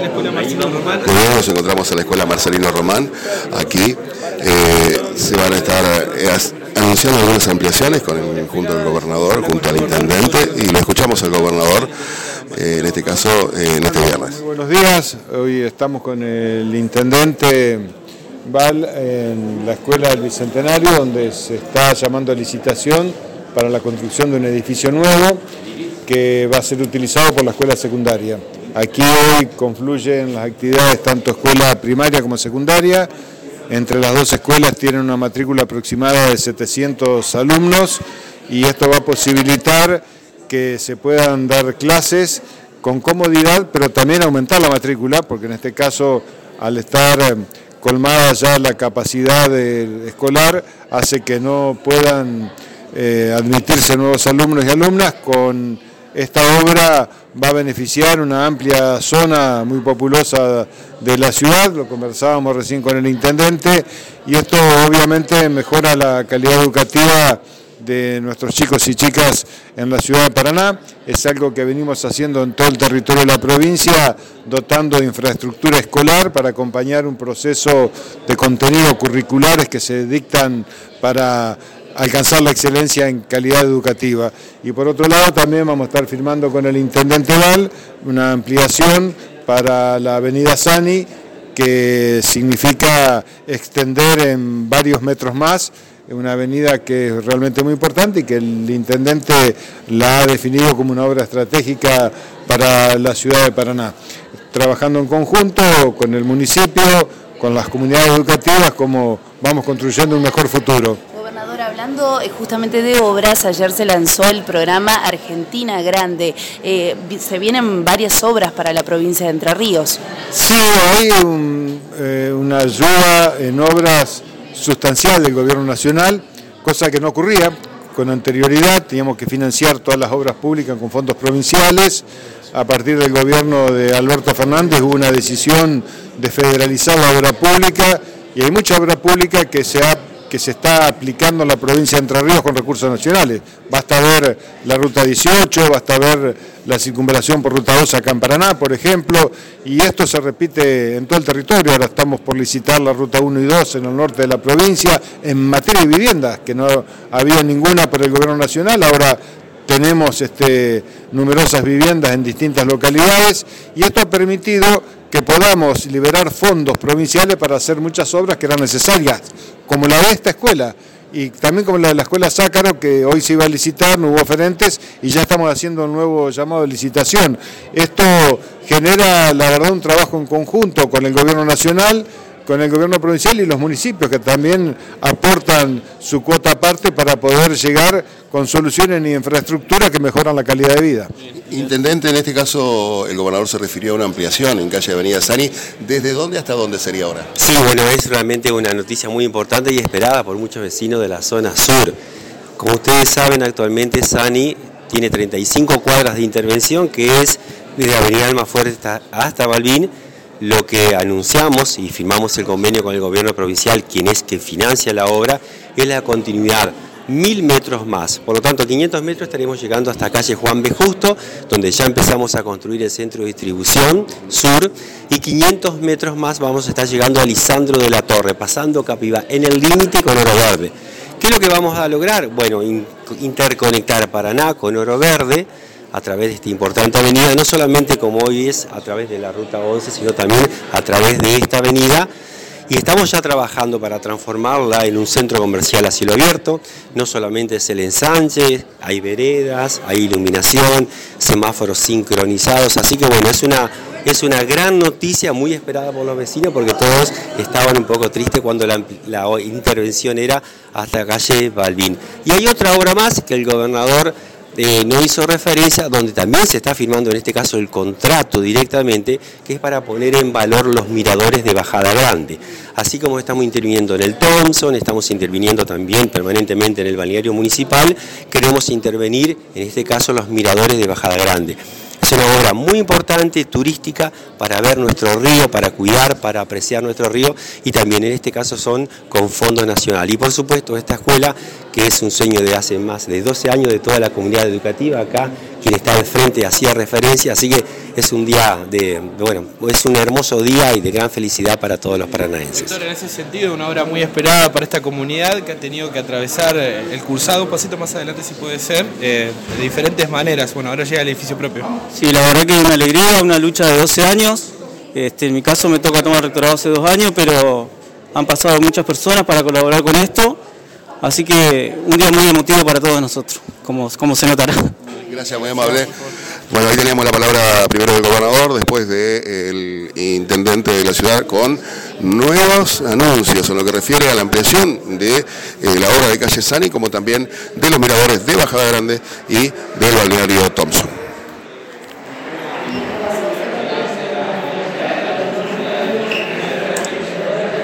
en la escuela Marcelino Román. nos encontramos en la escuela Marcelino Román. Aquí eh, se van a estar eh, anunciando algunas ampliaciones con el, junto al gobernador, junto al intendente, y lo escuchamos al gobernador, eh, en este caso, en este viernes. Muy buenos días, hoy estamos con el intendente Val en la escuela del Bicentenario, donde se está llamando a licitación para la construcción de un edificio nuevo que va a ser utilizado por la escuela secundaria. Aquí hoy confluyen las actividades tanto escuela primaria como secundaria. Entre las dos escuelas tienen una matrícula aproximada de 700 alumnos y esto va a posibilitar que se puedan dar clases con comodidad, pero también aumentar la matrícula, porque en este caso, al estar eh, colmada ya la capacidad escolar, hace que no puedan eh, admitirse nuevos alumnos y alumnas con esta obra va a beneficiar una amplia zona muy populosa de la ciudad, lo conversábamos recién con el intendente, y esto obviamente mejora la calidad educativa de nuestros chicos y chicas en la ciudad de Paraná. Es algo que venimos haciendo en todo el territorio de la provincia, dotando de infraestructura escolar para acompañar un proceso de contenidos curriculares que se dictan para alcanzar la excelencia en calidad educativa. Y por otro lado también vamos a estar firmando con el Intendente Val una ampliación para la avenida Sani, que significa extender en varios metros más una avenida que es realmente muy importante y que el intendente la ha definido como una obra estratégica para la ciudad de Paraná. Trabajando en conjunto con el municipio, con las comunidades educativas, como vamos construyendo un mejor futuro hablando eh, justamente de obras, ayer se lanzó el programa Argentina Grande. Eh, se vienen varias obras para la provincia de Entre Ríos. Sí, hay eh, una ayuda en obras sustancial del gobierno nacional, cosa que no ocurría con anterioridad. Teníamos que financiar todas las obras públicas con fondos provinciales. A partir del gobierno de Alberto Fernández hubo una decisión de federalizar la obra pública y hay mucha obra pública que se ha que se está aplicando en la provincia de Entre Ríos con recursos nacionales. Basta ver la ruta 18, basta ver la circunvalación por ruta 2 acá en por ejemplo, y esto se repite en todo el territorio. Ahora estamos por licitar la ruta 1 y 2 en el norte de la provincia en materia de viviendas, que no había ninguna por el gobierno nacional, ahora tenemos este, numerosas viviendas en distintas localidades y esto ha permitido que podamos liberar fondos provinciales para hacer muchas obras que eran necesarias, como la de esta escuela y también como la de la escuela Zácaro, que hoy se iba a licitar, no hubo oferentes y ya estamos haciendo un nuevo llamado de licitación. Esto genera, la verdad, un trabajo en conjunto con el Gobierno Nacional, con el Gobierno Provincial y los municipios, que también aportan su cuota aparte para poder llegar con soluciones y infraestructura que mejoran la calidad de vida. Intendente, en este caso el gobernador se refirió a una ampliación en calle Avenida Sani. ¿Desde dónde hasta dónde sería ahora? Sí, bueno, es realmente una noticia muy importante y esperada por muchos vecinos de la zona sur. Como ustedes saben, actualmente Sani tiene 35 cuadras de intervención, que es desde Avenida Almafuerte hasta, hasta Balbín, lo que anunciamos y firmamos el convenio con el gobierno provincial, quien es que financia la obra, es la continuidad mil metros más. Por lo tanto, 500 metros estaremos llegando hasta calle Juan B. Justo, donde ya empezamos a construir el centro de distribución sur, y 500 metros más vamos a estar llegando a Lisandro de la Torre, pasando Capiva, en el límite con Oro Verde. ¿Qué es lo que vamos a lograr? Bueno, interconectar Paraná con Oro Verde a través de esta importante avenida, no solamente como hoy es a través de la Ruta 11, sino también a través de esta avenida y estamos ya trabajando para transformarla en un centro comercial a cielo abierto. No solamente es el ensanche, hay veredas, hay iluminación, semáforos sincronizados. Así que bueno, es una, es una gran noticia muy esperada por los vecinos porque todos estaban un poco tristes cuando la, intervención era hasta calle Balbín. Y hay otra obra más que el gobernador eh, no hizo referencia, donde también se está firmando en este caso el contrato directamente, que es para poner en valor los miradores de Bajada Grande. Así como estamos interviniendo en el Thompson, estamos interviniendo también permanentemente en el balneario municipal, queremos intervenir en este caso los miradores de Bajada Grande. Es una obra muy importante, turística, para ver nuestro río, para cuidar, para apreciar nuestro río y también en este caso son con Fondo Nacional. Y por supuesto esta escuela, que es un sueño de hace más de 12 años de toda la comunidad educativa acá, quien está al frente hacía referencia, así que es un día de, bueno, es un hermoso día y de gran felicidad para todos los paranaenses. Doctor, en ese sentido, una obra muy esperada para esta comunidad que ha tenido que atravesar eh, el cursado, un pasito más adelante si puede ser, eh, de diferentes maneras. Bueno, ahora llega el edificio propio. Sí, la verdad que es una alegría, una lucha de 12 años. Este, en mi caso me toca tomar rectorado hace dos años, pero han pasado muchas personas para colaborar con esto. Así que un día muy emotivo para todos nosotros, como, como se notará. Gracias, muy amable. Bueno, ahí teníamos la palabra primero del gobernador, después del intendente de la ciudad, con nuevos anuncios en lo que refiere a la ampliación de eh, la obra de calle Sani, como también de los miradores de Bajada Grande y del balneario Thompson.